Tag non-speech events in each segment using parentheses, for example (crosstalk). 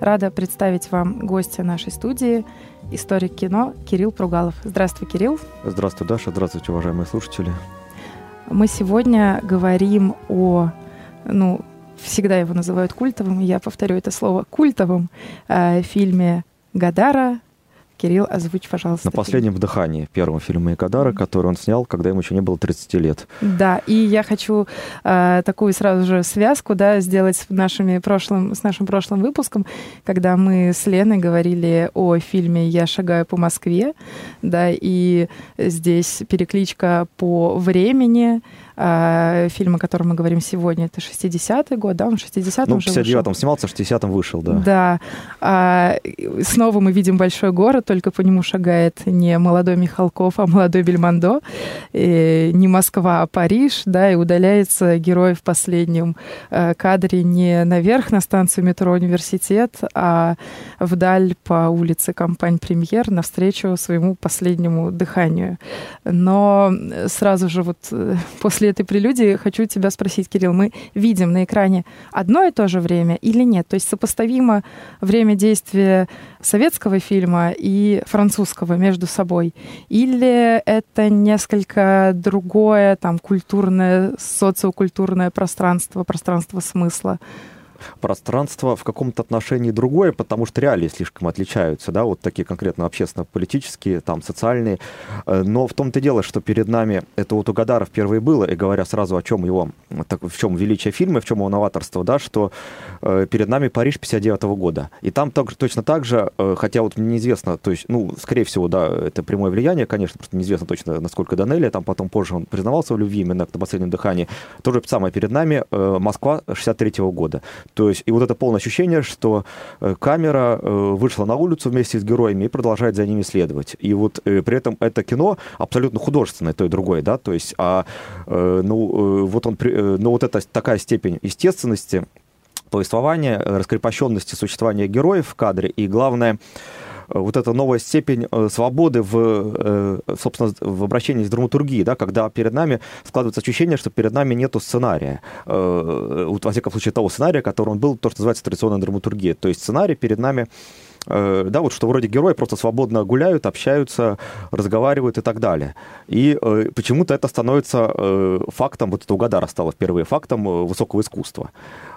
Рада представить вам гостя нашей студии, историк кино Кирилл Пругалов. Здравствуй, Кирилл. Здравствуй, Даша. Здравствуйте, уважаемые слушатели. Мы сегодня говорим о, ну, всегда его называют культовым, я повторю это слово, культовым э, фильме Гадара Кирилл, озвучь, пожалуйста. На последнем фильм. вдыхании, первом фильме Икадара, который он снял, когда ему еще не было 30 лет. Да, и я хочу э, такую сразу же связку да, сделать с, нашими прошлым, с нашим прошлым выпуском, когда мы с Леной говорили о фильме «Я шагаю по Москве», да, и здесь перекличка по времени, э, фильм, о котором мы говорим сегодня, это 60-й год, да, он 60-м ну, уже 59-м снимался, в 60-м вышел, да. Да. А, снова мы видим большой город, только по нему шагает не молодой Михалков, а молодой Бельмондо, и не Москва, а Париж, да, и удаляется герой в последнем э, кадре не наверх на станцию метро «Университет», а вдаль по улице Компань-Премьер навстречу своему последнему дыханию. Но сразу же вот э, после после этой прелюдии хочу тебя спросить, Кирилл, мы видим на экране одно и то же время или нет? То есть сопоставимо время действия советского фильма и французского между собой? Или это несколько другое, там, культурное, социокультурное пространство, пространство смысла? Пространство в каком-то отношении другое, потому что реалии слишком отличаются, да, вот такие конкретно общественно-политические, там, социальные. Э, но в том-то дело, что перед нами это вот у Гадара впервые было, и говоря сразу о чем его, так, в чем величие фильма, в чем его новаторство, да, что э, перед нами Париж 59 -го года. И там так, точно так же, э, хотя вот мне неизвестно, то есть, ну, скорее всего, да, это прямое влияние, конечно, просто неизвестно точно, насколько Данелия, там потом позже он признавался в любви именно на последнем дыхании. То же самое перед нами Москва 63 -го года. То есть, и вот это полное ощущение, что э, камера э, вышла на улицу вместе с героями и продолжает за ними следовать. И вот э, при этом это кино абсолютно художественное, то и другое, да, то есть, а, ну, вот он, ну, вот это такая степень естественности, повествования, раскрепощенности существования героев в кадре, и главное, вот эта новая степень э, свободы в, э, собственно, в обращении с драматургией, да, когда перед нами складывается ощущение, что перед нами нету сценария. Вот, во всяком случае, того сценария, который он был, то, что называется традиционная драматургия. То есть сценарий перед нами Э, да, вот что вроде герои просто свободно гуляют, общаются, разговаривают и так далее. И э, почему-то это становится э, фактом, вот это у Гадара стало впервые фактом э, высокого искусства.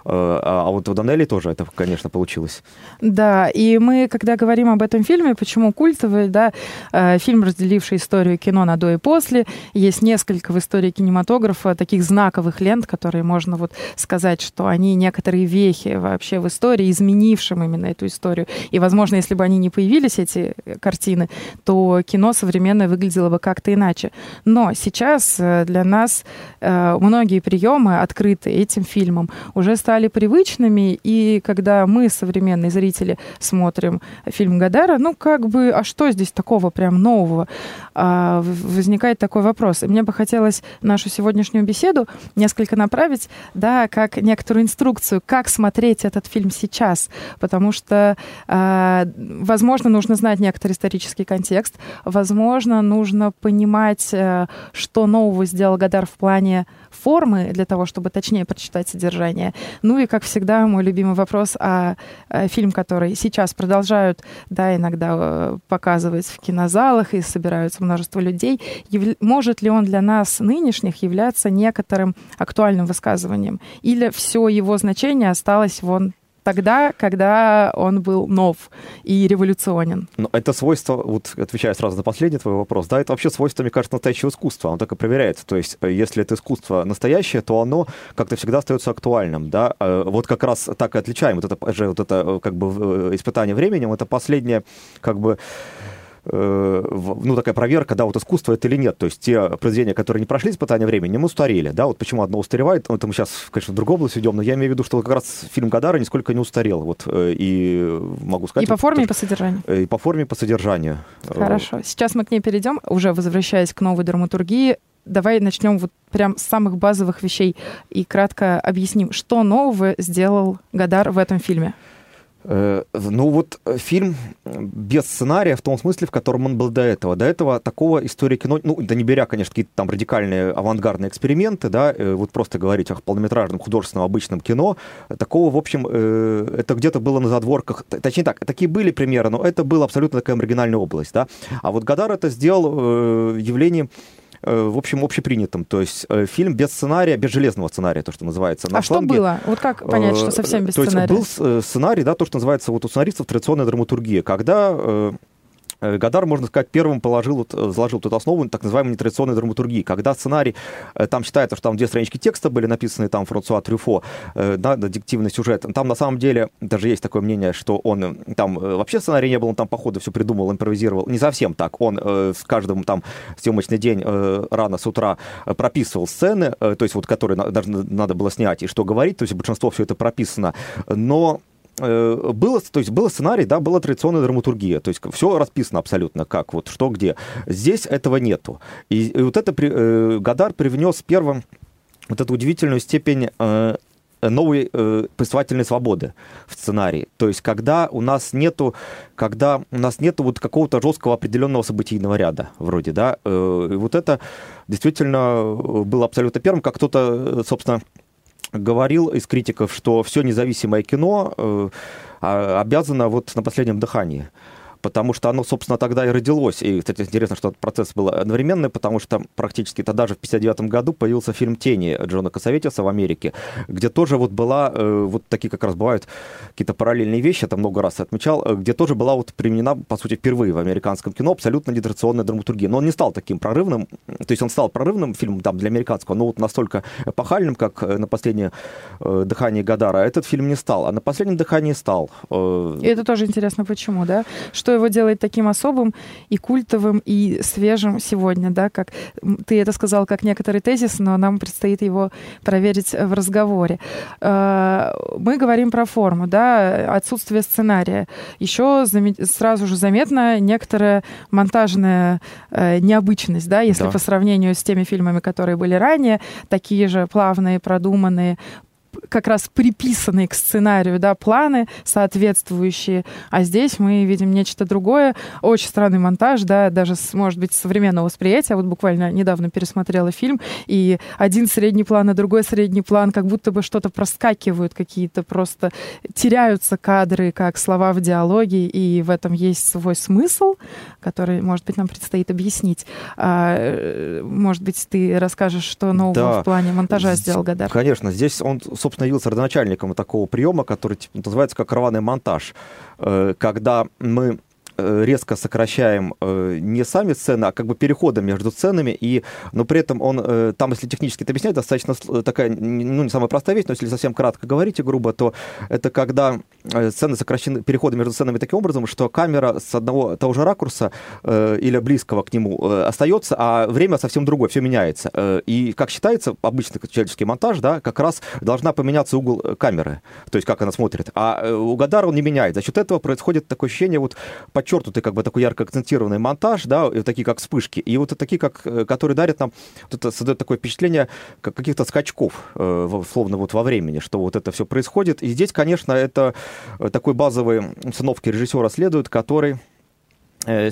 Э, а, а вот у Данелли тоже это, конечно, получилось. Да, и мы, когда говорим об этом фильме, почему культовый, да, э, фильм, разделивший историю кино на до и после, есть несколько в истории кинематографа таких знаковых лент, которые можно вот сказать, что они некоторые вехи вообще в истории, изменившим именно эту историю. И, возможно, если бы они не появились, эти картины, то кино современное выглядело бы как-то иначе. Но сейчас э, для нас многие приемы, открытые этим фильмом, уже стали привычными, и когда мы, современные зрители, смотрим фильм Гадара, ну, как бы, а что здесь такого прям нового? А, возникает такой вопрос. И мне бы хотелось нашу сегодняшнюю беседу несколько направить, да, как некоторую инструкцию, как смотреть этот фильм сейчас, потому что а, возможно, нужно знать некоторый исторический контекст. Возможно, нужно понимать, э, что нового сделал Гадар в плане формы для того, чтобы точнее прочитать содержание. Ну и, как всегда, мой любимый вопрос, а, а фильм, который сейчас продолжают, да, иногда э, показывать в кинозалах и собираются множество людей, яв... может ли он для нас нынешних являться некоторым актуальным высказыванием? Или все его значение осталось вон тогда, когда он был нов и революционен. Но это свойство, вот отвечая сразу на последний твой вопрос, да, это вообще свойство, мне кажется, настоящего искусства, оно так и проверяется. То есть, э, если это искусство настоящее, то оно как-то всегда остается актуальным, да. Э, вот как раз так и отличаем вот это же вот это э, как бы испытание временем, это последнее как бы Э, ну, такая проверка, да, вот искусство это или нет. То есть те произведения, которые не прошли испытания времени, мы устарели, да, вот почему одно устаревает, ну, это мы сейчас, конечно, в другую область идем, но я имею в виду, что как раз фильм Гадара нисколько не устарел, вот, э, и могу сказать... И по форме, и по содержанию. Э, и по форме, и по содержанию. Хорошо. Сейчас мы к ней перейдем, уже возвращаясь к новой драматургии, давай начнем вот прям с самых базовых вещей и кратко объясним, что нового сделал Гадар в этом фильме. Э, ну вот э, фильм без сценария в том смысле, в котором он был до этого. До этого такого истории кино, ну, да не беря, конечно, какие-то там радикальные авангардные эксперименты, да, э, вот просто говорить о полнометражном художественном обычном кино, такого, в общем, это где-то было на задворках, точнее так, такие были примеры, но это была абсолютно такая маргинальная область, да. А вот Гадар это сделал явлением в общем, общепринятым. То есть э, фильм без сценария, без железного сценария, то, что называется. На а фланге. что было? Вот как понять, что совсем без то сценария? То есть был сценарий, да, то, что называется вот у сценаристов традиционная драматургия, когда Э, Гадар, можно сказать, первым положил, заложил тут основу так называемой нетрадиционной драматургии, когда сценарий, э, там считается, что там две странички текста были написаны там Франсуа Трюфо, э, да, диктивный сюжет. Там на самом деле даже есть такое мнение, что он там вообще сценария не было, он там по ходу все придумал, импровизировал. Не совсем так. Он с каждым там съемочный день рано с утра прописывал сцены, то есть вот которые даже надо было снять и что говорить, то есть большинство все это прописано. Но Э, было, то есть было сценарий, да, была традиционная драматургия, то есть все расписано абсолютно, как вот что где. Здесь этого нету. И, и вот это э, Гадар привнес первым вот эту удивительную степень э, новой э, повествовательной свободы в сценарии. То есть когда у нас нету, когда у нас нету вот какого-то жесткого определенного событийного ряда вроде, да, э, и вот это действительно э, было абсолютно первым, как кто-то, э, собственно, говорил из критиков, что все независимое кино э, а, обязано вот на последнем дыхании потому что оно, собственно, тогда и родилось. И, кстати, интересно, что этот процесс был одновременный, потому что практически тогда же в 59 году появился фильм «Тени» Джона Косоветиса в Америке, где тоже вот была, э, вот такие как раз бывают какие-то параллельные вещи, это много раз отмечал, э, где тоже была вот применена, по сути, впервые в американском кино абсолютно нетрадиционная драматургия. Но он не стал таким прорывным, то есть он стал прорывным фильмом там, для американского, но вот настолько эпохальным, как э, на последнее дыхание Гадара, этот фильм не стал, а на последнем дыхании стал. И это тоже интересно, почему, да? Что что его делает таким особым и культовым, и свежим сегодня, да, как ты это сказал как некоторый тезис, но нам предстоит его проверить в разговоре. Э, мы говорим про форму, да, отсутствие сценария. Еще сразу же заметна некоторая монтажная э, необычность, да, если да. по сравнению с теми фильмами, которые были ранее, такие же плавные, продуманные, как раз приписанные к сценарию, да, планы соответствующие, а здесь мы видим нечто другое, очень странный монтаж, да, даже, с, может быть, современного восприятия, вот буквально недавно пересмотрела фильм, и один средний план, а другой средний план, как будто бы что-то проскакивают, какие-то просто теряются кадры, как слова в диалоге, и в этом есть свой смысл, который, может быть, нам предстоит объяснить. А, э, может быть, ты расскажешь, что нового да. в плане монтажа сделал Гадар? Конечно, здесь он, собственно, явился родоначальником такого приема, который типа, называется как рваный монтаж, э, когда мы резко сокращаем э, не сами сцены, а как бы переходы между сценами, и, но при этом он, э, там, если технически это объяснять, достаточно такая, ну, не самая простая вещь, но если совсем кратко говорить и грубо, то это когда сцены сокращены, переходы между сценами таким образом, что камера с одного того же ракурса или близкого к нему остается, а время совсем другое, все меняется. И, как считается, обычный человеческий монтаж, да, как раз должна поменяться угол камеры, то есть как она смотрит. А у Гадара он не меняет. За счет этого происходит такое ощущение вот подчеркнутый как бы такой ярко акцентированный монтаж, да, и такие как вспышки, и вот такие, как, э, которые дарят нам, вот это создает такое впечатление как каких-то скачков, э, словно вот во времени, что вот это все происходит. И здесь, конечно, это э, такой базовый установки режиссера следует, который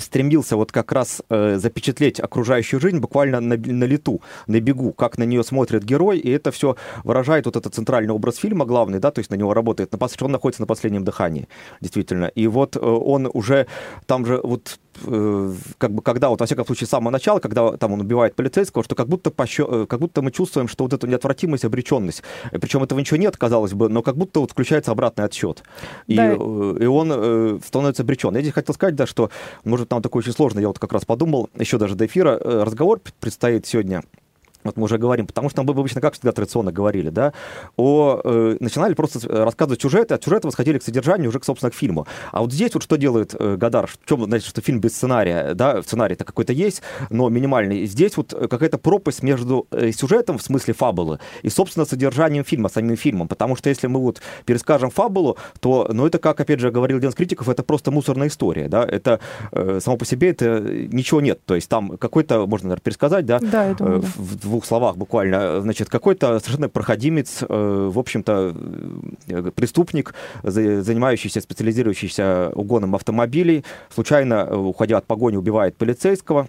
стремился вот как раз э, запечатлеть окружающую жизнь буквально на, на лету, на бегу, как на нее смотрит герой, и это все выражает вот этот центральный образ фильма, главный, да, то есть на него работает, на, он находится на последнем дыхании, действительно. И вот э, он уже там же вот Э, как бы когда, вот во всяком случае, с самого начала, когда там он убивает полицейского, что как будто, пощ... Э, как будто мы чувствуем, что вот эту неотвратимость, обреченность, причем этого ничего нет, казалось бы, но как будто вот включается обратный отсчет. И, да. Э, и он становится обречен. Я здесь хотел сказать, да, что, может, нам такое очень сложно, я вот как раз подумал, еще даже до эфира, разговор предстоит сегодня вот мы уже говорим, потому что мы обычно, как всегда традиционно говорили, да, о, э, начинали просто рассказывать сюжеты, от сюжета восходили к содержанию, уже, к, собственно, к фильму. А вот здесь вот что делает э, Гадар, в чем, значит, что фильм без сценария, да, сценарий-то какой-то есть, но минимальный. Здесь вот какая-то пропасть между э, сюжетом, в смысле фабулы, и, собственно, содержанием фильма, самим фильмом, потому что если мы вот перескажем фабулу, то, ну, это, как, опять же, говорил один из критиков, это просто мусорная история, да, это э, само по себе это ничего нет, то есть там какой-то, можно, наверное, пересказать, да, да, думаю, в, в двух словах буквально, значит, какой-то совершенно проходимец, в общем-то, преступник, занимающийся, специализирующийся угоном автомобилей, случайно, уходя от погони, убивает полицейского,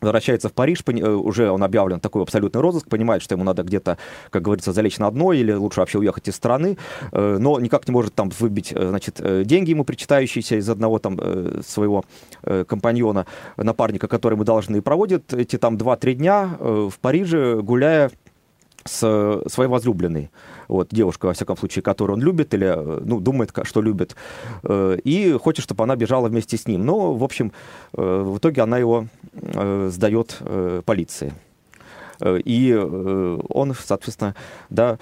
возвращается в Париж, э, уже он объявлен такой абсолютный розыск, понимает, что ему надо где-то, как говорится, залечь на дно или лучше вообще уехать из страны, э, но никак не может там выбить, э, значит, деньги ему причитающиеся из одного там своего компаньона, напарника, который ему должны, и проводит эти там 2-3 дня в Париже, гуляя с своей возлюбленной вот, девушка, во всяком случае, которую он любит или, э, ну, думает, что любит, э, и хочет, чтобы она бежала вместе с ним. Но, в общем, э, в итоге она его сдает полиции. И он, соответственно, да,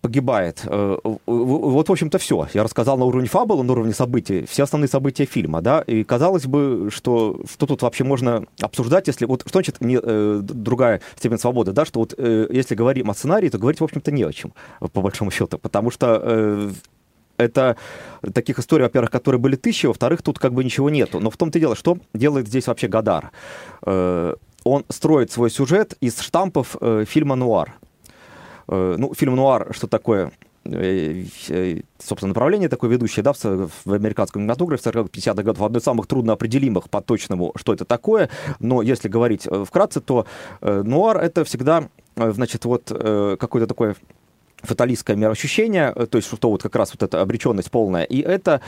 погибает. Э, вот, в общем-то, все. Я рассказал на уровне фабулы, на уровне событий, все основные события фильма, да, и казалось бы, что, что тут вообще можно обсуждать, если, вот что значит не, э, другая степень свободы, да, что вот э, если говорим о сценарии, то говорить, в общем-то, не о чем, по большому счету, потому что э, это таких историй, во-первых, которые были тысячи, во-вторых, тут как бы ничего нету. Но в том-то и дело, что делает здесь вообще Гадар. Э, он строит свой сюжет из штампов э, фильма «Нуар». Э, ну, фильм «Нуар», что такое? Э, э, собственно, направление такое ведущее, да, в, в американском кинематографе 40-50-х годов, одно из самых трудноопределимых по точному, что это такое, но если говорить вкратце, то э, нуар — это всегда, значит, вот э, какое-то такое фаталистское мироощущение, э, то есть что вот как раз вот эта обреченность полная, и это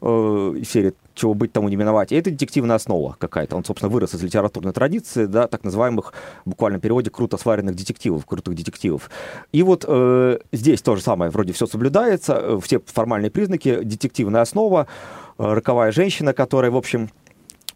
э, серия «Чего быть, тому не миновать», и это детективная основа какая-то. Он, собственно, вырос из литературной традиции, да, так называемых, в буквальном переводе, круто сваренных детективов, крутых детективов. И вот э, здесь то же самое, вроде все соблюдается, э, все формальные признаки, детективная основа, э, роковая женщина, которая, в общем,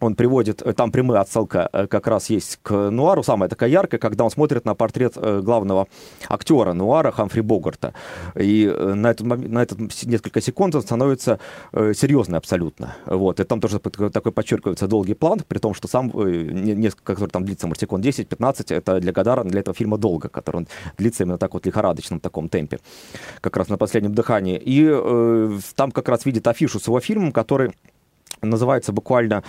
он приводит, э, там прямая отсылка э, как раз есть к Нуару, самая такая яркая, когда он смотрит на портрет э, главного актера Нуара Хамфри Богарта. И на этот, на этот несколько секунд он становится серьезный абсолютно. Вот. И там тоже такой подчеркивается долгий план, при том, что сам, несколько, который там длится, может, секунд 10-15, это для Гадара, для этого фильма долго, который он длится именно так вот лихорадочном таком темпе, как раз на последнем дыхании. И э, там как раз видит афишу с его фильмом, который называется буквально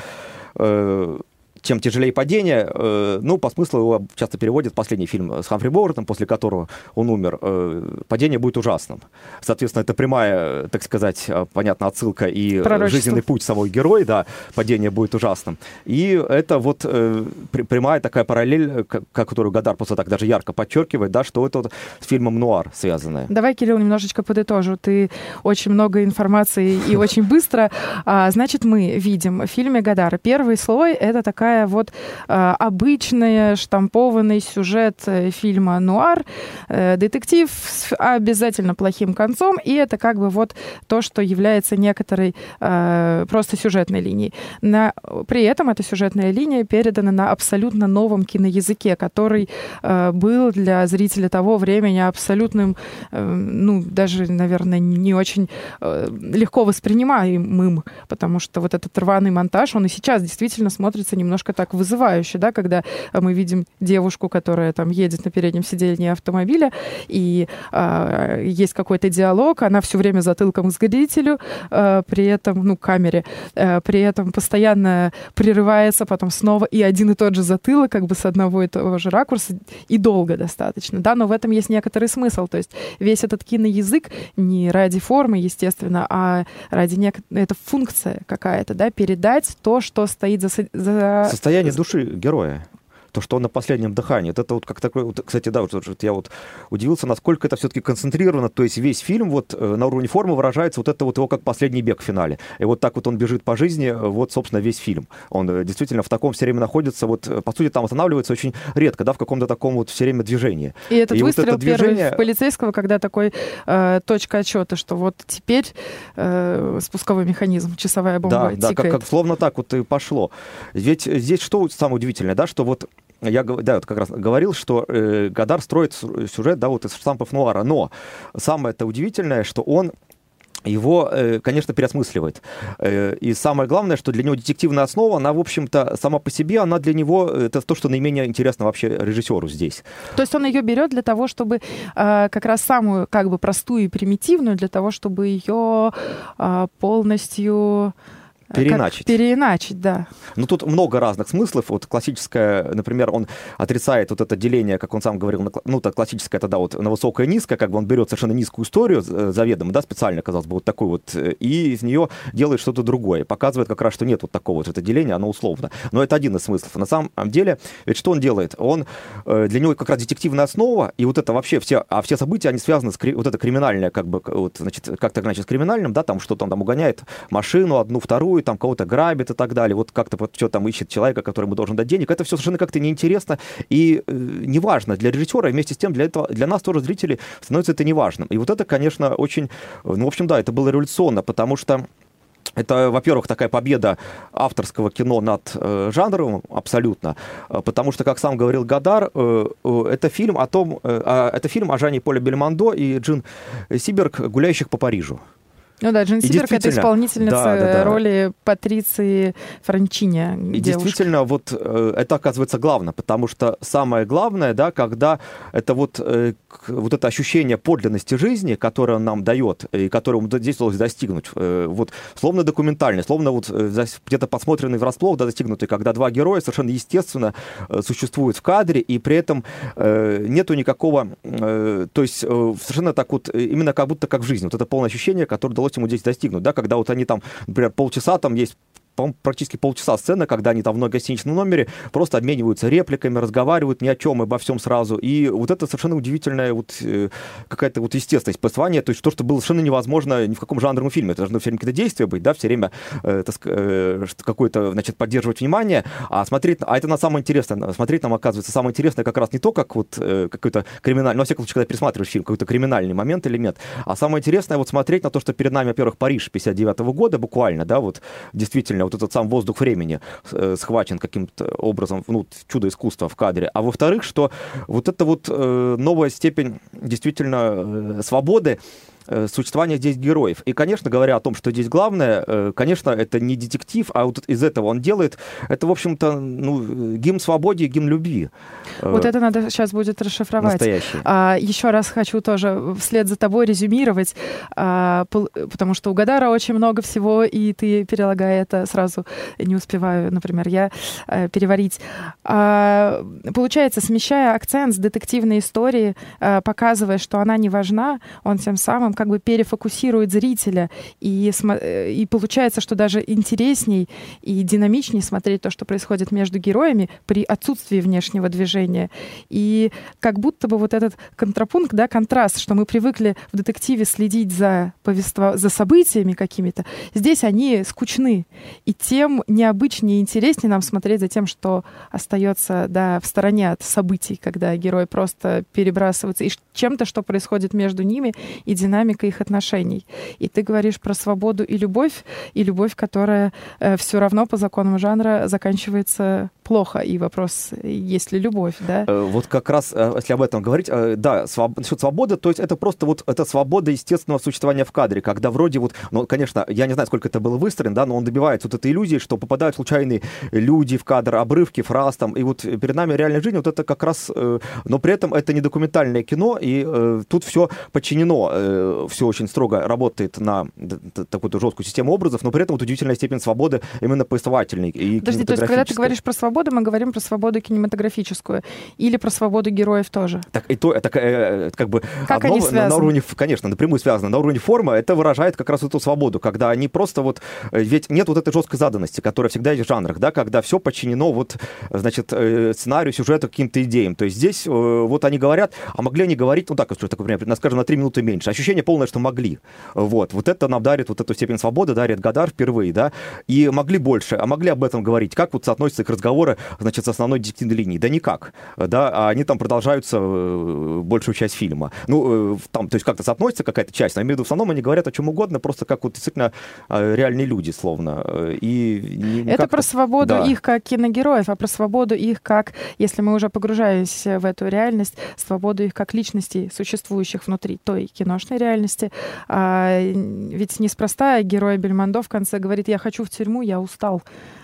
э, чем тяжелее падение, э, ну, по смыслу его часто переводят последний фильм с Хамфри Богартом, после которого он умер, э, падение будет ужасным. Соответственно, это прямая, так сказать, э, понятно, отсылка и жизненный путь самого героя, да, падение будет ужасным. И это вот э, прямая такая параллель, которую Гадар просто так даже ярко подчеркивает, да, что это вот с фильмом «Нуар» связанное. Давай, Кирилл, немножечко подытожу. Ты очень много информации и очень быстро. А, значит, мы видим в фильме Гадара первый слой — это такая такая вот э, обычная штампованный сюжет э, фильма «Нуар», э, детектив с обязательно плохим концом, и это как бы вот то, что является некоторой э, просто сюжетной линией. На, при этом эта сюжетная линия передана на абсолютно новом киноязыке, который э, был для зрителя того времени абсолютным, э, ну, даже, наверное, не очень э, легко воспринимаемым, потому что вот этот рваный монтаж, он и сейчас действительно смотрится немножко немножко так вызывающе, да, когда мы видим девушку, которая там едет на переднем сиденье автомобиля, и э, есть какой-то диалог, она все время затылком к зрителю, э, при этом, ну, камере, э, при этом постоянно прерывается, потом снова, и один и тот же затылок, как бы с одного и того же ракурса, и долго достаточно, да, но в этом есть некоторый смысл, то есть весь этот киноязык не ради формы, естественно, а ради некой, это функция какая-то, да, передать то, что стоит за, за Состояние души героя то, что он на последнем дыхании. это вот как такой, вот, кстати, да, вот, вот я вот удивился, насколько это все-таки концентрировано, то есть весь фильм вот э, на уровне формы выражается вот это вот его как последний бег в финале. И вот так вот он бежит по жизни, вот, собственно, весь фильм. Он э, действительно в таком все время находится, вот, э, по сути, там останавливается очень редко, да, в каком-то таком вот все время движении. И этот и выстрел вот это движение... первый полицейского, когда такой э, точка отчета, что вот теперь э, спусковой механизм, часовая бомба да, тикает. Да, как, как словно так вот и пошло. Ведь здесь что самое удивительное, да, что вот я да, вот как раз говорил, что э, Гадар строит сюжет да, вот из штампов нуара, но самое это удивительное, что он его, э, конечно, переосмысливает. Э, и самое главное, что для него детективная основа, она, в общем-то, сама по себе, она для него, это то, что наименее интересно вообще режиссеру здесь. То есть он ее берет для того, чтобы э, как раз самую, как бы, простую и примитивную, для того, чтобы ее полностью Переиначить. Как переиначить, да. Ну, тут много разных смыслов. Вот классическое, например, он отрицает вот это деление, как он сам говорил, ну, так классическое тогда вот на высокое и низкое, как бы он берет совершенно низкую историю э, заведомо, да, специально, казалось бы, вот такой вот, э, и из нее делает что-то другое. Показывает как раз, что нет вот такого вот это деления, оно условно. Но это один из смыслов. На самом деле, ведь что он делает? Он, э, для него как раз детективная основа, и вот это вообще все, а все события, они связаны с, вот это криминальное, как бы, вот, значит, как-то, значит, с криминальным, да, там что-то он там угоняет машину одну, вторую, там кого-то грабит и так далее, вот как-то вот что там ищет человека, который ему должен дать денег, это все совершенно как-то неинтересно и э, неважно для режиссера, и вместе с тем для, этого, для нас тоже зрителей становится это неважным. И вот это, конечно, очень, ну, в общем, да, это было революционно, потому что это, во-первых, такая победа авторского кино над э, жанром абсолютно, э, потому что, как сам говорил Гадар, э, э, это фильм о том, э, это фильм о Жане Поле Бельмондо и Джин Сиберг, гуляющих по Парижу. Ну да, Джин Сиберг — это исполнительница да, да, да. роли Патриции Франчини. И действительно, вот э, это оказывается главное, потому что самое главное, да, когда это вот, э, вот это ощущение подлинности жизни, которое он нам дает, и которое здесь удалось достигнуть, э, вот словно документальный, словно вот где-то посмотренный врасплох, да, достигнутый, когда два героя совершенно естественно существуют в кадре, и при этом нету никакого, то есть совершенно так вот, именно как будто как в жизни, вот это полное ощущение, которое удалось удалось ему здесь достигнуть, да, когда вот они там, например, полчаса там есть практически полчаса сцена, когда они там в гостиничном номере просто обмениваются репликами, разговаривают ни о чем, обо всем сразу. И вот это совершенно удивительная вот э, какая-то вот естественность повествования, то есть то, что было совершенно невозможно ни в каком жанровом фильме. Это должно все время какие-то действия быть, да, все время э, э, какое-то, значит, поддерживать внимание, а смотреть, а это на самое интересное, смотреть нам оказывается самое интересное как раз не то, как вот э, какой-то криминальный, ну, во всяком случае, когда пересматриваешь фильм, какой-то криминальный момент нет, а самое интересное вот смотреть на то, что перед нами, во-первых, Париж 59 -го года буквально, да, вот действительно вот этот сам воздух времени э, схвачен каким-то образом, ну, чудо искусства в кадре. А во-вторых, что вот эта вот э, новая степень действительно э, свободы, Э, существования здесь героев. И, конечно, говоря о том, что здесь главное, э, конечно, это не детектив, а вот из этого он делает, это, в общем-то, ну, гимн свободе, гимн любви. Вот это надо сейчас будет расшифровать. Настоящий. А, еще раз хочу тоже вслед за тобой резюмировать, а, потому что у Гадара очень много всего, и ты перелагай это сразу, не успеваю, например, я а, переварить. А, получается, смещая акцент с детективной истории, а, показывая, что она не важна, он тем самым как бы перефокусирует зрителя, и, э, и получается, что даже интересней и динамичнее смотреть то, что происходит между героями при отсутствии внешнего движения. И как будто бы вот этот контрапункт, да, контраст, что мы привыкли в детективе следить за, повество... за событиями какими-то, здесь они скучны. И тем необычнее и интереснее нам смотреть за тем, что остается да, в стороне от событий, когда герои просто перебрасываются, и чем-то, что происходит между ними, и динамика динамика их отношений. И ты говоришь про свободу и любовь, и любовь, которая э, все равно по законам жанра заканчивается плохо. И вопрос, есть ли любовь, да? Э, вот как раз, э, если об этом говорить, э, да, своб... насчет свободы, то есть это просто вот это свобода естественного существования в кадре, когда вроде вот, ну, конечно, я не знаю, сколько это было выстроено, да, но он добивается вот этой иллюзии, что попадают случайные люди в кадр, обрывки, фраз там, и вот перед нами реальная жизнь, вот это как раз, но при этом это не документальное кино, и тут все подчинено, все очень строго работает на такую жесткую систему образов, но при этом вот удивительная степень свободы именно повествовательной и Подожди, то есть когда ты говоришь про свободу, мы говорим про свободу кинематографическую или про свободу героев тоже. Так и то, это э, как бы как одно, они связаны? На, на уровне, конечно, напрямую связано. На уровне формы это выражает как раз эту свободу, когда они просто вот, э, ведь нет вот этой жесткой заданности, которая всегда есть в жанрах, да, когда все подчинено вот, значит, э, сценарию, сюжету, каким-то идеям. То есть здесь вот они говорят, а могли они говорить, ну так, такое, например, скажем, на три минуты меньше. Ощущение полное, что могли. Вот, вот это нам дарит вот эту степень свободы, дарит Гадар впервые, да, и могли больше, а могли об этом говорить. Как вот соотносятся их разговоры значит, с основной детективной линией? Да никак. Да, а они там продолжаются э, большую часть фильма. Ну, э, там, то есть как-то соотносится какая-то часть, но я имею в виду, в основном они говорят о чем угодно, просто как вот действительно э, реальные люди, словно. И Это про свободу да. их как киногероев, а про свободу их как, если мы уже погружаемся в эту реальность, свободу их как личностей, существующих внутри той киношной реальности. А, ведь неспроста герой Бельмондо в конце говорит, я хочу в тюрьму, я устал.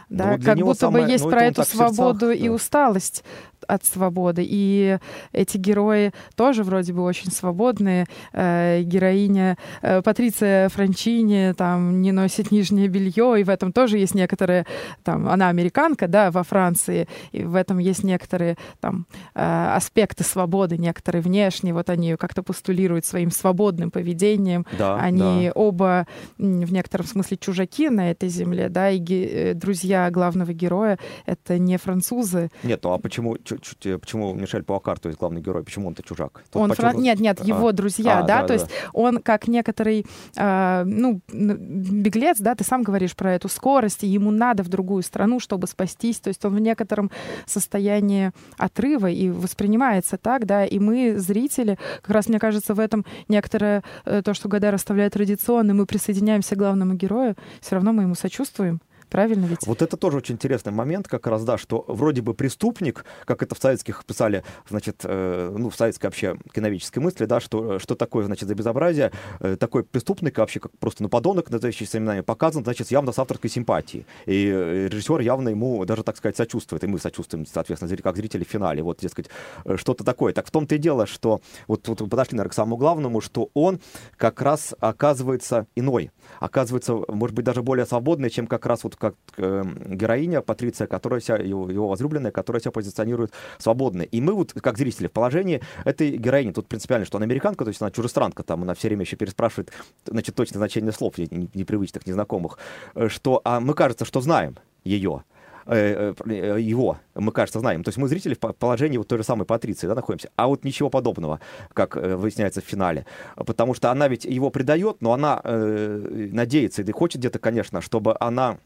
Да, ну, как будто самое, бы есть ну, про эту свободу сердцах, и да. усталость от свободы. И эти герои тоже вроде бы очень свободные. Э, героиня э, Патриция Франчини там не носит нижнее белье, и в этом тоже есть некоторые, там, она американка, да, во Франции, и в этом есть некоторые там э, аспекты свободы, некоторые внешние, вот они ее как-то постулируют своим свободным поведением. Да, они да. оба в некотором смысле чужаки на этой земле, да, и друзья главного героя — это не французы. Нет, ну а почему э, почему Мишель Пуакар, то есть главный герой, почему он-то чужак? Тут он фран... Нет, нет, его а, друзья, а, да, да, то да. есть он как некоторый, э, ну, беглец, да, ты сам говоришь про эту скорость, и ему надо в другую страну, чтобы спастись, то есть он в некотором состоянии отрыва и воспринимается так, да, и мы, зрители, как раз, мне кажется, в этом некоторое, э, то, что Гадар оставляет традиционно, мы присоединяемся к главному герою, все равно мы ему сочувствуем. Правильно ведь? Вот это тоже очень интересный момент, как раз, да, что вроде бы преступник, как это в советских писали, значит, э, ну, в советской вообще киновической мысли, да, что, что такое, значит, за безобразие, э, такой преступник вообще как просто ну, подонок, называющийся именами, показан, значит, явно с авторской симпатией. И э, режиссер явно ему даже, так сказать, сочувствует, и мы сочувствуем, соответственно, как зрители в финале, вот, дескать, э, что-то такое. Так в том-то и дело, что вот, вот подошли, наверное, к самому главному, что он как раз оказывается иной, оказывается, может быть, даже более свободный, чем как раз вот как э, героиня Патриция, которая себя, его, его возлюбленная, которая себя позиционирует свободно. И мы вот, как зрители, в положении этой героини, тут принципиально, что она американка, то есть она чужестранка, там она все время еще переспрашивает, значит, точное значение слов непривычных, незнакомых, э, что, а мы, кажется, что знаем ее, э, его, мы, кажется, знаем. То есть мы, зрители, в положении вот той же самой Патриции да, находимся. А вот ничего подобного, как выясняется в финале. Потому что она ведь его предает, но она э, надеется и хочет где-то, конечно, чтобы она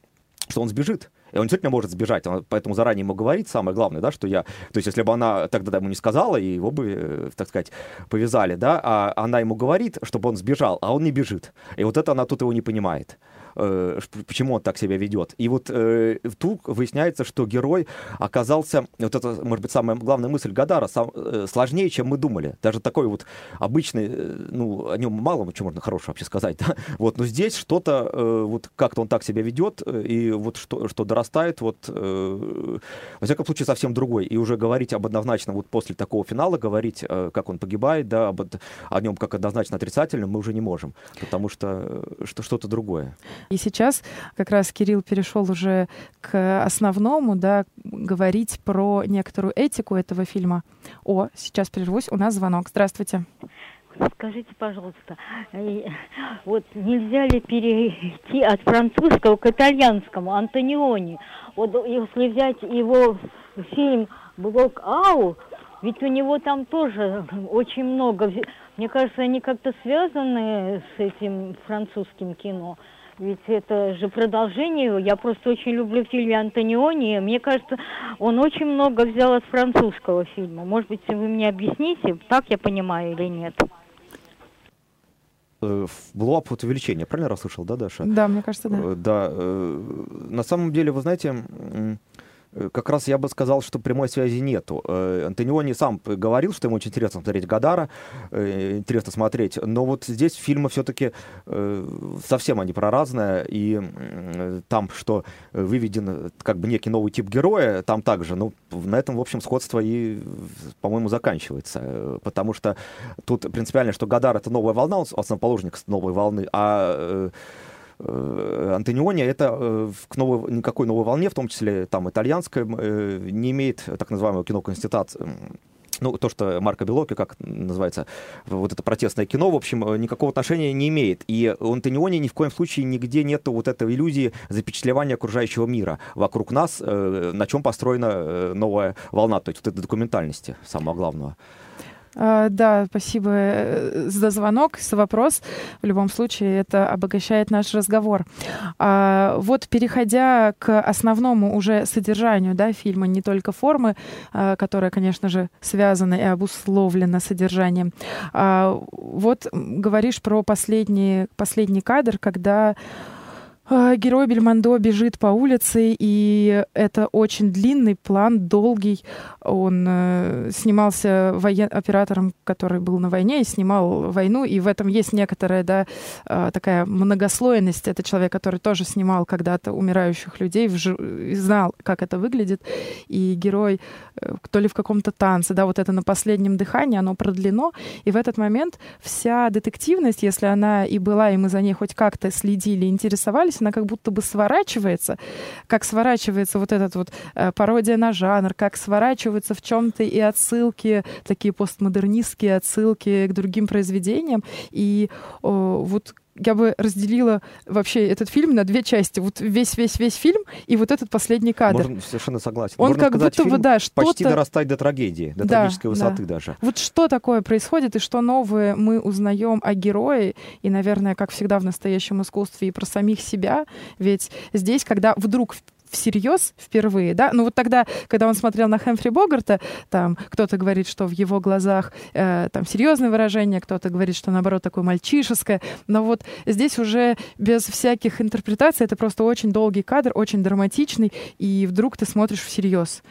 что он сбежит. И он действительно может сбежать, он поэтому заранее ему говорит, самое главное, да, что я... То есть если бы она тогда ему не сказала, и его бы, э, так сказать, повязали, да, а она ему говорит, чтобы он сбежал, а он не бежит. И вот это она тут его не понимает. Э, почему он так себя ведет. И вот э, тут выясняется, что герой оказался, вот это, может быть, самая главная мысль Гадара, сам, э, сложнее, чем мы думали. Даже такой вот обычный, э, ну, о нем мало чего можно хорошего вообще сказать, (laughs) да? Вот, но здесь что-то, э, вот как-то он так себя ведет, э, и вот что, что дорастает, вот, э, во всяком случае, совсем другой. И уже говорить об однозначно, вот после такого финала, говорить, э, как он погибает, да, об, о нем как однозначно отрицательном мы уже не можем, потому что, э, что что-то другое. И сейчас как раз Кирилл перешел уже к основному, да, говорить про некоторую этику этого фильма. О, сейчас прервусь, у нас звонок. Здравствуйте. Скажите, пожалуйста, вот нельзя ли перейти от французского к итальянскому Антониони? Вот если взять его фильм «Blow-Up», ведь у него там тоже очень много. Мне кажется, они как-то связаны с этим французским кино. Ведь это же продолжение. Я просто очень люблю фильм Антониони. Мне кажется, он очень много взял от французского фильма. Может быть, вы мне объясните, так я понимаю или нет? Blow-Up вот увеличение, правильно расслышал, да, Даша? Да, мне кажется, да. Э, да. Э, на самом деле, вы знаете, Э, как раз я бы сказал, что прямой связи нету. Э, Антониони сам говорил, что ему очень интересно смотреть Гадара, э, интересно смотреть, но вот здесь фильмы все-таки совсем они про разное, и там, что выведен как бы некий новый тип героя, там также, ну, на этом, в общем, сходство и, по-моему, заканчивается, потому что тут принципиально, что Гадар — это новая волна, он основоположник новой волны, а Э, Антониони это э, к новой, никакой новой волне, в том числе там итальянской, э, не имеет так называемого кино ну, то, что Марко Белоки, как называется, вот это протестное кино, в общем, никакого отношения не имеет. И у Антониони ни в коем случае нигде нет вот этой иллюзии запечатлевания окружающего мира вокруг нас, на чем построена новая волна, то есть вот этой документальности, самого главного. А, да, спасибо э, за звонок, за вопрос. В любом случае, это обогащает наш разговор. А, вот переходя к основному уже содержанию да, фильма, не только формы, а, которая, конечно же, связана и обусловлена содержанием. Вот говоришь про последний, последний кадр, когда герой Бельмондо бежит по улице, и это очень длинный план, долгий. Он э, снимался воен... оператором, который был на войне и снимал войну, и в этом есть некоторая, да, э, такая многослойность. Это человек, который тоже снимал когда-то умирающих людей, вж... знал, как это выглядит. И герой э, то ли в каком-то танце, да, вот это на последнем дыхании, оно продлено, и в этот момент вся детективность, если она и была, и мы за ней хоть как-то следили, интересовались, она как будто бы сворачивается, как сворачивается вот этот вот э, пародия на жанр, как сворачиваются в чем-то и отсылки, такие постмодернистские отсылки к другим произведениям. И о, вот я бы разделила вообще этот фильм на две части. Вот весь-весь-весь фильм и вот этот последний кадр. Можно, совершенно согласен. Он Можно как сказать, будто бы, да, что-то... почти дорастает до трагедии, до Да, трагической высоты да. даже. Вот что такое происходит и что новое мы узнаем о герое, и, наверное, как всегда в настоящем искусстве, и про самих себя. Ведь здесь, когда вдруг всерьез впервые, да, ну вот тогда, когда он смотрел на Хэмфри Богарта, там кто-то говорит, что в его глазах э, там серьезное выражение, кто-то говорит, что наоборот такое мальчишеское, но вот здесь уже без всяких интерпретаций это просто очень долгий кадр, очень драматичный, и вдруг ты смотришь всерьез.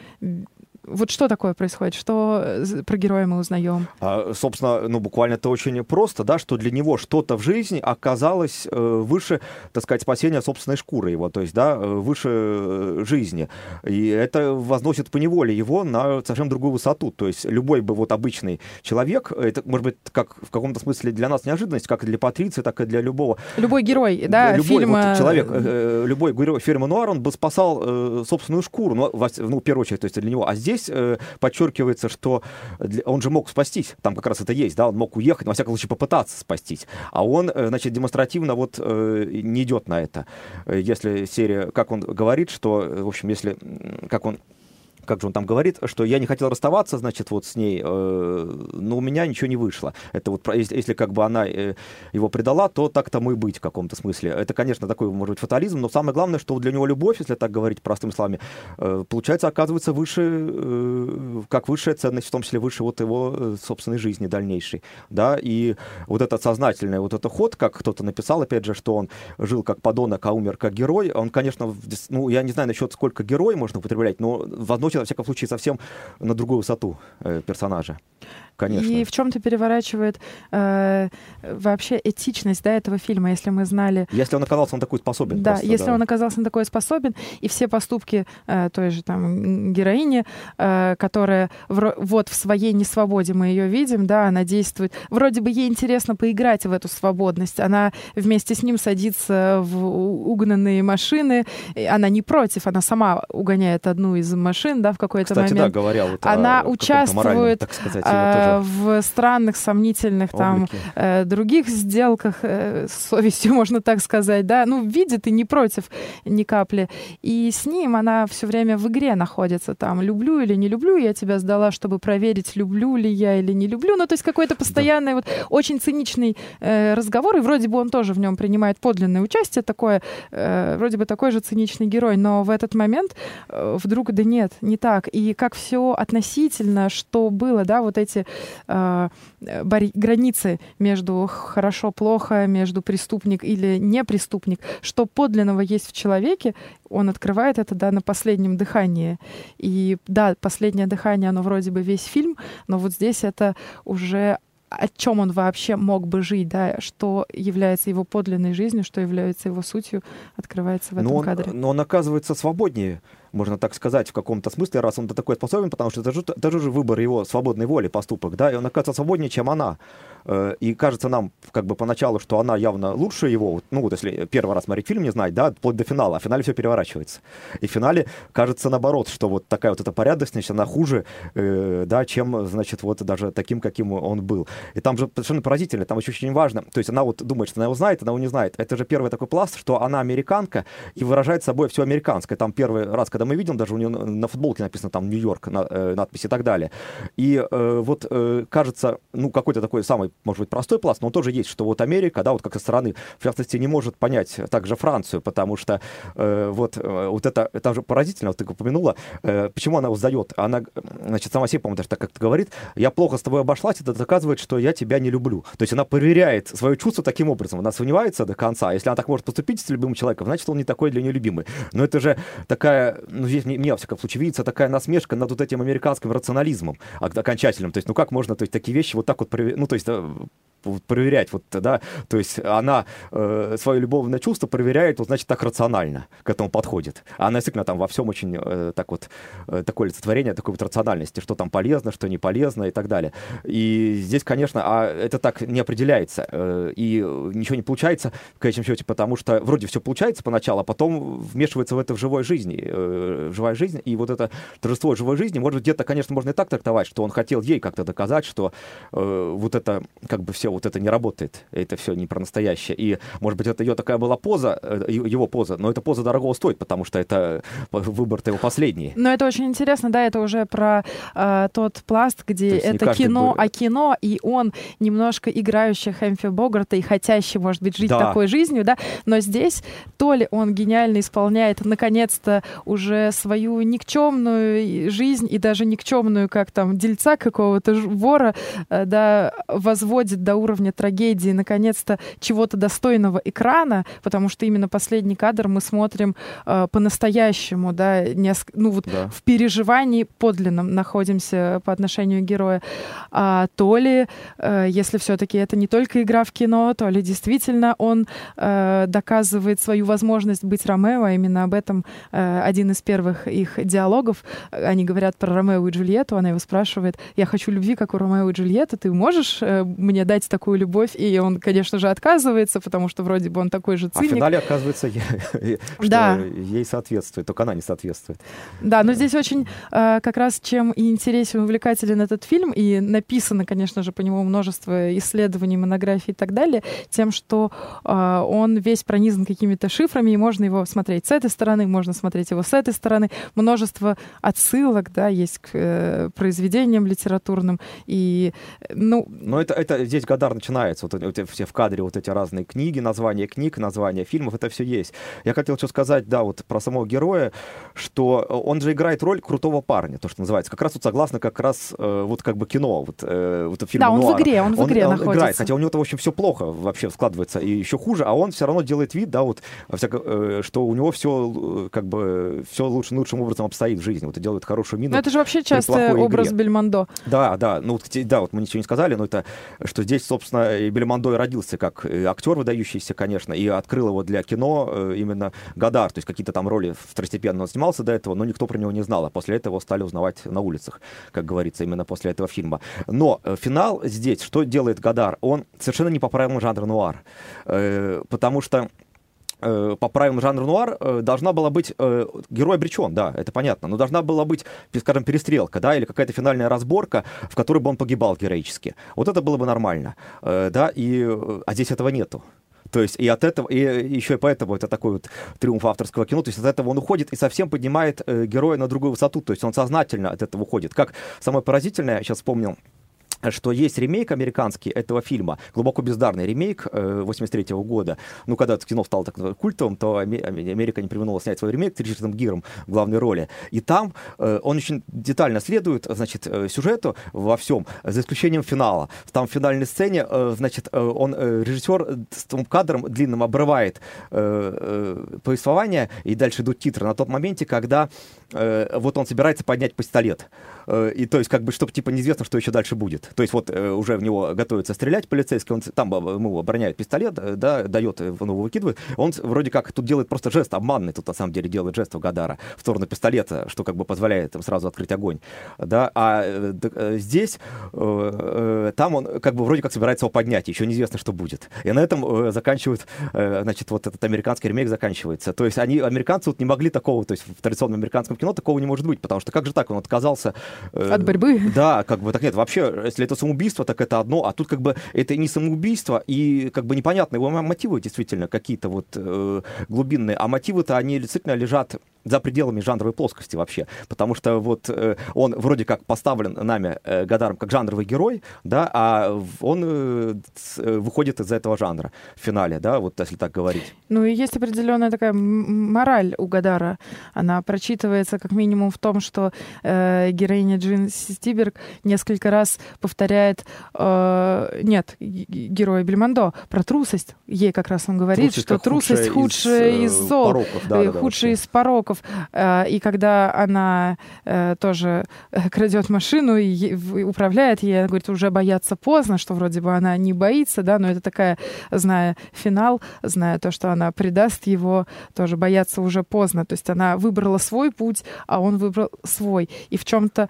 Вот что такое происходит? Что э, про героя мы узнаем? А, собственно, ну, буквально это очень просто, да, что для него что-то в жизни оказалось э, выше, так сказать, спасения собственной шкуры его, то есть, да, э, выше жизни. И это возносит по неволе его на совсем другую высоту. То есть любой бы вот обычный человек, это, может быть, как в каком-то смысле для нас неожиданность, как и для Патриции, так и для любого Любой герой, да, любой фильма... вот человек, э, любой герой фильма «Нуар», он бы спасал э, собственную шкуру, ну, во- ну, в первую очередь, то есть для него. А здесь э, подчеркивается, что для- он же мог спастись, там как раз это есть, да, он мог уехать, во всяком случае попытаться спастись. А он, э, значит, демонстративно вот э, не идет на это. Э, Если серия, как он говорит, что, э, в общем, если, как он как же он там говорит, что я не хотел расставаться, значит, вот с ней, э, но у меня ничего не вышло. Это вот, если, если как бы она э, его предала, то так тому и быть в каком-то смысле. Это, конечно, такой, может быть, фатализм, но самое главное, что для него любовь, если так говорить простыми словами, э, получается, оказывается выше, э, как высшая ценность, в том числе выше вот его э, собственной жизни дальнейшей, да, и вот этот сознательный вот этот ход, как кто-то написал, опять же, что он жил как подонок, а умер как герой, он, конечно, в ну, я не знаю насчет сколько герой можно употреблять, но возносит, во всяком случае, совсем на другую высоту э, персонажа. Конечно. И в чем-то переворачивает э, вообще этичность да, этого фильма, если мы знали Если он оказался на такой способен. Да, просто, если да. он оказался на такое способен, и все поступки э, той же там героини, э, которая вро- вот в своей несвободе мы ее видим, да, она действует. Вроде бы ей интересно поиграть в эту свободность. Она вместе с ним садится в угнанные машины. Она не против, она сама угоняет одну из машин, да, в какой-то Кстати, да, момент. говоря вот Она о моральном, участвует, так сказать, э, в странных, сомнительных там э, других сделках э, с совестью, (laughs) можно так сказать, да, ну, видит и не против ни капли. И с ним она все время в игре находится, там, люблю или не люблю, я тебя сдала, чтобы проверить, люблю ли я или не люблю, ну, то есть какой-то постоянный, вот, очень циничный э, разговор, и вроде бы он тоже в нем принимает подлинное участие, такое, э, вроде бы такой же циничный герой, но в этот момент э, вдруг, да нет, не так, и как все относительно, что было, да, вот эти э, барь- границы между хорошо-плохо, между преступник или не преступник, что подлинного есть в человеке, он открывает это, да, на последнем дыхании. И да, последнее дыхание, оно вроде бы весь фильм, но вот здесь это уже о чем он вообще мог бы жить, да, что является его подлинной жизнью, что является его сутью, открывается в этом но, он, кадре. но он оказывается свободнее, можно так сказать, в каком-то смысле, раз он до такой способен, потому что это же, это же выбор его свободной воли, поступок, да, и он оказывается свободнее, чем она. Э, И кажется нам, как бы поначалу, что она явно лучше его, ну вот если первый раз смотреть фильм, не знать, да, вплоть до финала, а в финале все переворачивается. И в финале кажется наоборот, что вот такая вот эта порядочность, она хуже, э, да, чем, значит, вот даже таким, каким он был. И там же совершенно поразительно, там еще очень важно, то есть она вот думает, что она его знает, она его не знает. Это же первый такой пласт, что она американка и выражает собой все американское. Там первый раз, когда когда мы видим, даже у нее на футболке написано там Нью-Йорк, на, э, надпись и так далее. И э, вот э, кажется, ну, какой-то такой самый, может быть, простой пласт, но он тоже есть, что вот Америка, да, вот как со стороны, в частности, не может понять также Францию, потому что э, вот, э, вот это, это же поразительно, вот ты упомянула, э, почему она узнает, она, значит, сама себе, по-моему, даже так как-то говорит, я плохо с тобой обошлась, это доказывает, что я тебя не люблю. То есть она проверяет свое чувство таким образом, она сомневается до конца, если она так может поступить с любым человеком, значит, он не такой для нее любимый. Но это же такая, ну, здесь мне, мне, во всяком случае, видится такая насмешка над вот этим американским рационализмом окончательным. То есть, ну как можно, то есть, такие вещи вот так вот, ну, то есть, э, проверять, вот, да, то есть она э, свое любовное чувство проверяет, вот, значит, так рационально к этому подходит. А она действительно там во всем очень э, так вот, э, такое олицетворение такой вот рациональности, что там полезно, что не полезно и так далее. И здесь, конечно, а это так не определяется, э, и ничего не получается в конечном счете, потому что вроде все получается поначалу, а потом вмешивается в это в живой жизни, э, живая жизнь, и вот это торжество живой жизни, может быть, где-то, конечно, можно и так трактовать, что он хотел ей как-то доказать, что э, вот это как бы все вот это не работает, это все не про настоящее. И, может быть, это ее такая была поза, э, его поза, но эта поза дорого стоит, потому что это выбор-то его последний. Но это очень интересно, да, это уже про э, тот пласт, где это кино, бы... а кино, и он немножко играющий Хэмфи Богарта и хотящий, может быть, жить да. такой жизнью, да, но здесь то ли он гениально исполняет, наконец-то, уже свою никчемную жизнь и даже никчемную, как там, дельца какого-то вора, э, да, возводит до уровня трагедии, наконец-то, чего-то достойного экрана, потому что именно последний кадр мы смотрим э, по-настоящему, да, не, ну вот да. в переживании подлинном находимся по отношению героя. А, то ли, э, если все-таки это не только игра в кино, то ли действительно он э, доказывает свою возможность быть Ромео, а именно об этом э, один из первых их диалогов. Они говорят про Ромео и Джульетту, она его спрашивает, я хочу любви, как у Ромео и Джульетты, ты можешь э, мне дать такую любовь, и он, конечно же, отказывается, потому что вроде бы он такой же циник. А в финале оказывается, (laughs) что да. ей соответствует, только она не соответствует. Да, но здесь очень э, как раз чем и интересен, увлекателен этот фильм, и написано, конечно же, по нему множество исследований, монографий и так далее, тем, что э, он весь пронизан какими-то шифрами, и можно его смотреть с этой стороны, можно смотреть его с этой стороны. Множество отсылок, да, есть к э, произведениям литературным, и, ну... Но это, это здесь Гадар начинается, вот, вот все в кадре вот эти разные книги, названия книг, названия фильмов, это все есть. Я хотел что сказать, да, вот про самого героя, что он же играет роль крутого парня, то, что называется. Как раз вот согласно как раз э, вот как бы кино, вот, э, вот фильм Да, он Нуар. в игре, он в игре он, находится. играет, хотя у него-то, в общем, все плохо вообще складывается, и еще хуже, а он все равно делает вид, да, вот, всяко, э, что у него все как бы все лучше, лучшим образом обстоит в жизни, вот и делает хорошую мину. Но это же вообще часто образ игре. Бельмондо. Да, да, ну, вот, да, вот мы ничего не сказали, но это, что здесь, собственно, и Бельмондо и родился как актер выдающийся, конечно, и открыл его для кино э, именно Гадар, то есть какие-то там роли второстепенно он снимался до этого, но никто про него не знал, а после этого стали узнавать на улицах, как говорится, именно после этого фильма. Но э, финал здесь, что делает Гадар? Он совершенно не по правилам жанра нуар, э, потому что по правилам жанра нуар должна была быть герой обречен, да, это понятно, но должна была быть, скажем, перестрелка, да, или какая-то финальная разборка, в которой бы он погибал героически. Вот это было бы нормально, да, и, а здесь этого нету. То есть и от этого, и еще и поэтому это такой вот триумф авторского кино, то есть от этого он уходит и совсем поднимает э, героя на другую высоту, то есть он сознательно от этого уходит. Как самое поразительное, я сейчас вспомнил, что есть ремейк американский этого фильма, глубоко бездарный ремейк э, 83 -го года. Ну, когда это кино стало так культовым, то Америка не применула снять свой ремейк с Ричардом Гиром в главной роли. И там э, он очень детально следует, значит, э, сюжету во всем, за исключением финала. Там в финальной сцене, э, значит, э, он, э, режиссер с том кадром длинным обрывает э, э, повествование, и дальше идут титры на тот моменте, когда э, вот он собирается поднять пистолет. Э, и то есть, как бы, чтобы, типа, неизвестно, что еще дальше будет. То есть, вот э, уже в него готовится стрелять полицейский, он там ему обороняет пистолет, э, да, дает, он его выкидывает. Он вроде как тут делает просто жест обманный, тут на самом деле делает жест у Гадара в сторону пистолета, что как бы позволяет им сразу открыть огонь. Да, а здесь, там он как бы вроде как собирается его поднять, еще неизвестно, что будет. И на этом заканчивают, значит, вот этот американский ремейк заканчивается. То есть они, американцы вот не могли такого, то есть в традиционном американском кино такого не может быть, потому что как же так, он отказался Э, От борьбы? Да, как бы так нет. Вообще, если это самоубийство, так это одно, а тут как бы это не самоубийство, и как бы непонятно, его мотивы действительно какие-то вот э, глубинные, а мотивы-то они действительно лежат за пределами жанровой плоскости вообще, потому что вот э, он вроде как поставлен нами э, Гадаром как жанровый герой, да, а он э, э, выходит из этого жанра в финале, да, вот если так говорить. Ну и есть определенная такая мораль у Гадара, она прочитывается как минимум в том, что э, героиня Джин Стиберг несколько раз повторяет, э, нет, героя Бельмондо про трусость, ей как раз он говорит, трусость, что трусость худшая из, из зол, пороков, да, да, худшая да, из пороков. Э, и когда она э, тоже э, крадет машину и управляет ей, она говорит, уже бояться поздно, что вроде бы она не боится, да, но это такая, зная финал, зная то, что она предаст его, тоже бояться уже поздно. То есть она выбрала свой путь, а он выбрал свой. И в чем-то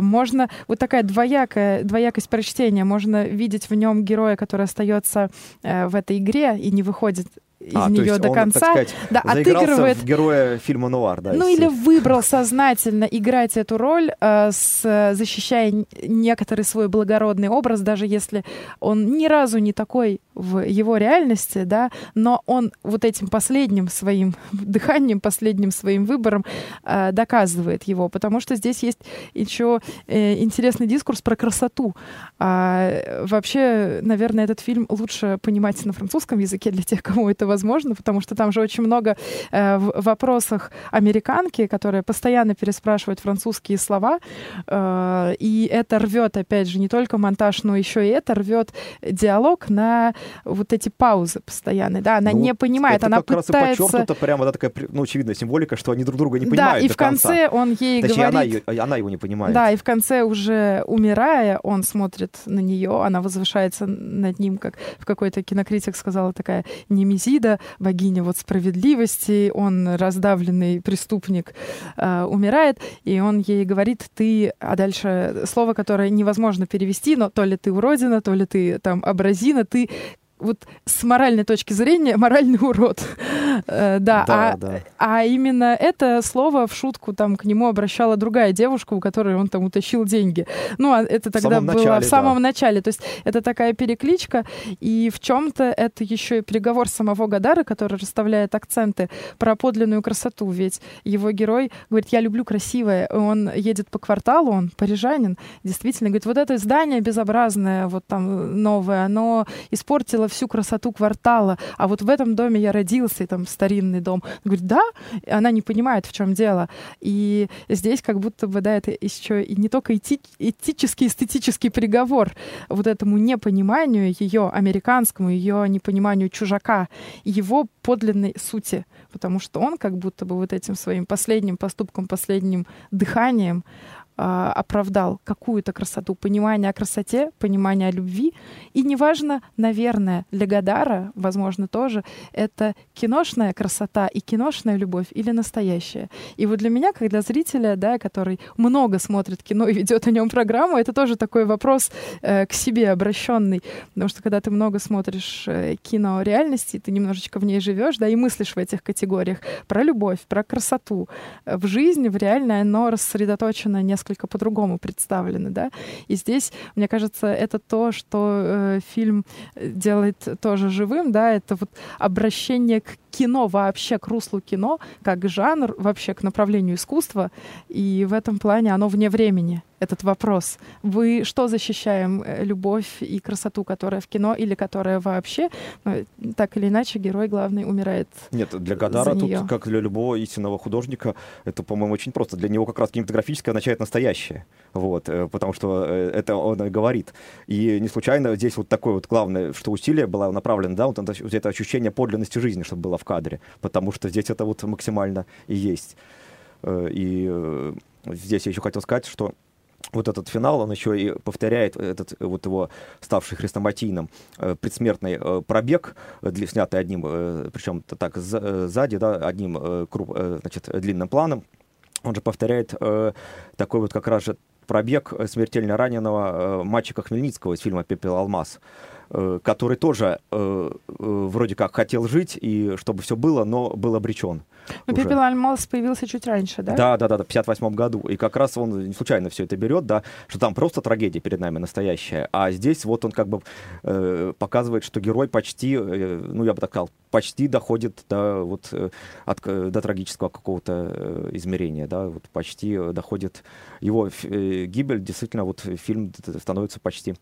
можно... Вот такая двоякая, двоякость прочтения. Можно видеть в нем героя, который остается в этой игре и не выходит из а, нее до он, конца. Сказать, да, отыгрывает героя фильма Нуар, да. Ну или выбрал сознательно играть эту роль, э, с, защищая некоторый свой благородный образ, даже если он ни разу не такой в его реальности, да, но он вот этим последним своим (laughs) дыханием, последним своим выбором э, доказывает его, потому что здесь есть еще э, интересный дискурс про красоту. А, вообще, наверное, этот фильм лучше понимать на французском языке для тех, кому это возможно, потому что там же очень много э, в вопросах американки, которая постоянно переспрашивает французские слова, э, и это рвет, опять же, не только монтаж, но еще и это рвет диалог на вот эти паузы постоянные, да, она ну, не понимает, это она как пытается... раз и подчеркнуто прямо, да, такая, ну, очевидная символика, что они друг друга не понимают Да, и в конце конца. он ей Точнее, говорит... Она, она его не понимает. Да, и в конце уже умирая, он смотрит на нее, она возвышается над ним, как в какой-то кинокритик сказала, такая немезида, богиня вот справедливости, он раздавленный преступник э, умирает, и он ей говорит, ты, а дальше слово, которое невозможно перевести, но то ли ты уродина, то ли ты там абразина, ты вот с моральной точки зрения (laughs) моральный урод. Э, да, да, а, да. а именно это слово в шутку там к нему обращала другая девушка, у которой он там утащил деньги. Ну, а это тогда было начале, в самом да. начале. То есть это такая перекличка, и в чем-то это еще и приговор самого Гадара, который расставляет акценты про подлинную красоту. Ведь его герой говорит, я люблю красивое. Он едет по кварталу, он парижанин, действительно, говорит, вот это здание безобразное, вот там новое, оно испортило увидела всю красоту квартала, а вот в этом доме я родился, и там старинный дом. Говорит, да, и она не понимает, в чем дело. И здесь как будто бы, да, это еще и не только эти, этический, эстетический приговор вот этому непониманию ее американскому, ее непониманию чужака, его подлинной сути, потому что он как будто бы вот этим своим последним поступком, последним дыханием оправдал какую-то красоту, понимание о красоте, понимание о любви. И неважно, наверное, для Гадара, возможно, тоже, это киношная красота и киношная любовь или настоящая. И вот для меня, как для зрителя, да, который много смотрит кино и ведет о нем программу, это тоже такой вопрос э, к себе обращенный. Потому что когда ты много смотришь э, кино реальности, ты немножечко в ней живешь, да, и мыслишь в этих категориях про любовь, про красоту. В жизни, в реальной, оно рассредоточено несколько несколько по-другому представлены, да. И здесь, мне кажется, это то, что э, фильм делает тоже живым, да, это вот обращение к кино вообще, к руслу кино, как жанр, вообще к направлению искусства, и в этом плане оно вне времени этот вопрос. Вы что защищаем? Э, любовь и красоту, которая в кино или которая вообще? Ну, так или иначе, герой главный умирает Нет, для Гадара тут, как для любого истинного художника, это, по-моему, очень просто. Для него как раз кинематографическое означает настоящее. Вот, э, потому что э, это он говорит. И не случайно здесь вот такое вот главное, что усилие было направлено, да, вот это ощущение подлинности жизни, чтобы было в кадре. Потому что здесь это вот максимально и есть. И здесь я еще хотел сказать, что вот этот финал, он еще и повторяет этот вот его ставший хрестоматийным э, предсмертный э, пробег, для, снятый одним, э, причем так сзади, да, одним значит, длинным планом. Он же повторяет такой вот как раз же пробег смертельно раненого мальчика Хмельницкого из фильма «Пепел Алмаз». Э, который тоже э, э, вроде как хотел жить, и чтобы все было, но был обречен. Но уже. Пепел Альмалс появился чуть раньше, да? Да, да, да, да, в 58 году. И как раз он случайно все это берет, да, что там просто трагедия перед нами настоящая. А здесь вот он как бы э, показывает, что герой почти, э, ну я бы так сказал, почти доходит до, вот, э, от, до трагического какого-то измерения, да, вот почти доходит его гибель, действительно, вот фильм становится почти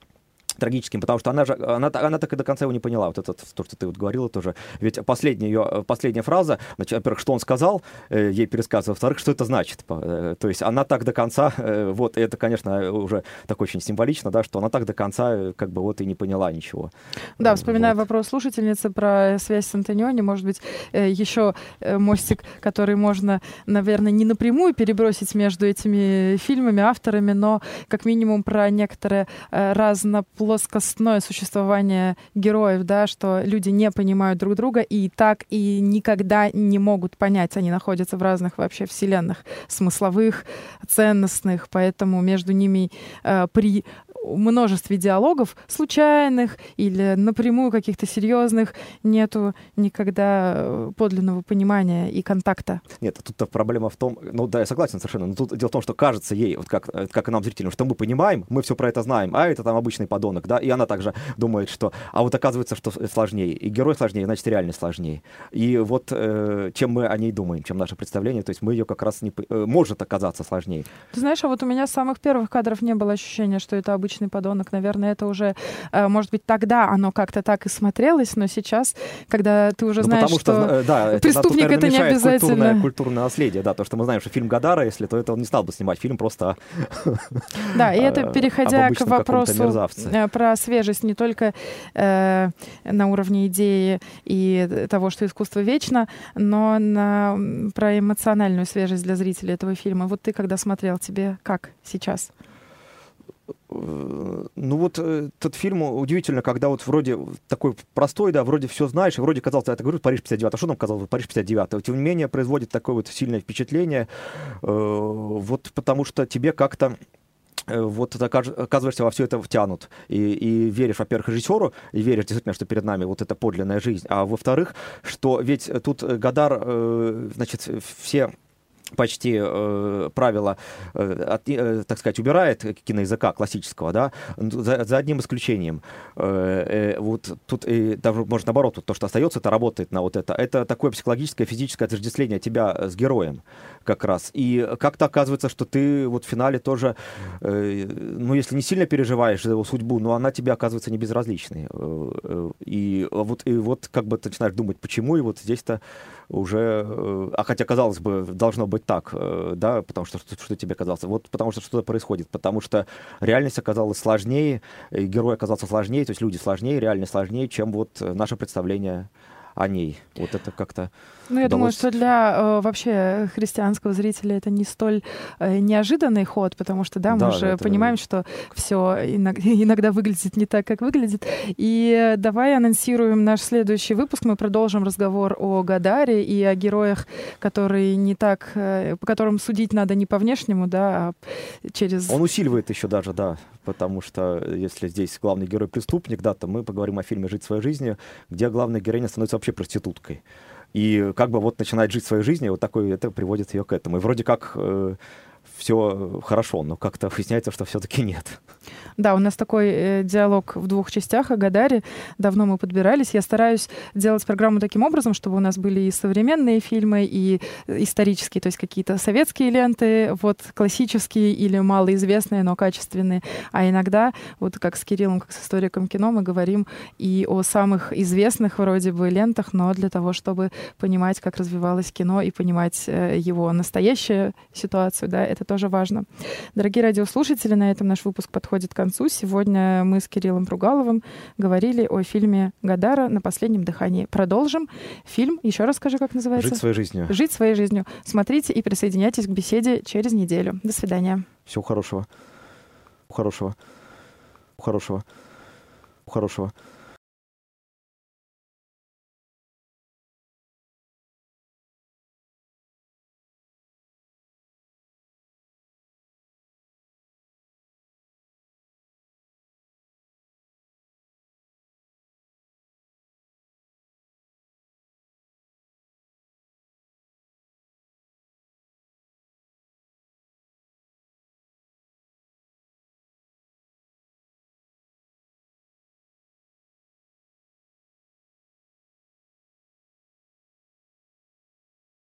трагическим, потому что она же, она, она так и до конца его не поняла, вот это то, что ты вот говорила тоже. Ведь последняя ее, последняя фраза, значит, во-первых, что он сказал, э, ей пересказывал, во-вторых, что это значит. Э, то есть она так до конца, э, вот, это, конечно, уже так очень символично, да, что она так до конца э, как бы вот и не поняла ничего. Да, вспоминая вот. вопрос слушательницы про связь с Антониони, может быть, э, еще э, мостик, который можно, наверное, не напрямую перебросить между этими фильмами, авторами, но как минимум про некоторые разноплановые плоскостное существование героев, да, что люди не понимают друг друга и так и никогда не могут понять. Они находятся в разных вообще вселенных смысловых, ценностных, поэтому между ними э, при множестве диалогов, случайных или напрямую каких-то серьезных, нету никогда э, подлинного понимания и контакта. Нет, тут проблема в том, ну да, я согласен совершенно, но тут дело в том, что кажется ей, вот как, э, как и нам, зрителям, что мы понимаем, мы все про это знаем, а это там обычный подонок, да, и она также думает, что, а вот оказывается, что сложнее, и герой сложнее, значит, реально сложнее. И вот э, чем мы о ней думаем, чем наше представление, то есть мы ее как раз не, э, может оказаться сложнее. Ты знаешь, а вот у меня с самых первых кадров не было ощущения, что это обычный обычный подонок. Наверное, это уже, э, может быть, тогда оно как-то так и смотрелось, но сейчас, когда ты уже ну, знаешь, что, что э, да, преступник это, это не обязательно. Культурное, культурное наследие, да, то, что мы знаем, что фильм Гадара, если, то это он не стал бы снимать фильм просто (laughs) Да, и это (laughs) переходя к вопросу э, про свежесть не только э, на уровне идеи и того, что искусство вечно, но на, про эмоциональную свежесть для зрителей этого фильма. Вот ты, когда смотрел, тебе как сейчас? Э, ну вот э, этот фильм удивительно, когда вот вроде такой простой, да, вроде все знаешь, и вроде казалось, я это говорю, Париж 59, а что нам казалось, Париж 59? Тем не менее, производит такое вот сильное впечатление, э, вот потому что тебе как-то вот ты оказываешься во все это втянут. И, и веришь, во-первых, режиссеру, и веришь действительно, что перед нами вот эта подлинная жизнь. А во-вторых, что ведь тут Гадар, значит, все почти э, правила, э, от, э, так сказать, убирает киноязыка классического, да, за, за одним исключением. Э, э, вот тут и даже, может, наоборот, вот то, что остается, это работает на вот это. Это такое психологическое, физическое отождествление тебя с героем как раз. И как-то оказывается, что ты вот в финале тоже, э, ну, если не сильно переживаешь за его судьбу, но она тебе оказывается не безразличной. Э, э, и вот, и вот как бы ты начинаешь думать, почему, и вот здесь-то уже, э, а хотя, казалось бы, должно быть так, э, да, потому что что, что тебе казалось, вот потому что что-то происходит, потому что реальность оказалась сложнее, герой оказался сложнее, то есть люди сложнее, реальность сложнее, чем вот наше представление о ней. Вот это как-то ну, я думаю, что для э, вообще христианского зрителя это не столь э, неожиданный ход, потому что, да, мы да, же это... понимаем, что все иногда, (laughs) иногда выглядит не так, как выглядит. И давай анонсируем наш следующий выпуск. Мы продолжим разговор о Гадаре и о героях, которые не так, э, по которым судить надо не по внешнему, да, а через... Он усиливает еще даже, да, потому что если здесь главный герой преступник, да, то мы поговорим о фильме «Жить своей жизнью», где главная героиня становится вообще проституткой и как бы вот начинает жить своей жизнью, вот такой это приводит ее к этому. И вроде как э, все хорошо, но как-то выясняется, что все-таки нет. Да, у нас такой э, диалог в двух частях о Гадаре. Давно мы подбирались. Я стараюсь делать программу таким образом, чтобы у нас были и современные фильмы, и исторические, то есть какие-то советские ленты, вот классические или малоизвестные, но качественные. А иногда, вот как с Кириллом, как с историком кино, мы говорим и о самых известных вроде бы лентах, но для того, чтобы понимать, как развивалось кино и понимать э, его настоящую ситуацию, да, это тоже важно. Дорогие радиослушатели, на этом наш выпуск подходит к концу. Сегодня мы с Кириллом Пругаловым говорили о фильме Гадара «На последнем дыхании». Продолжим. Фильм, еще раз скажи, как называется? «Жить своей жизнью». «Жить своей жизнью». Смотрите и присоединяйтесь к беседе через неделю. До свидания. Всего хорошего. Хорошего. Хорошего. Хорошего.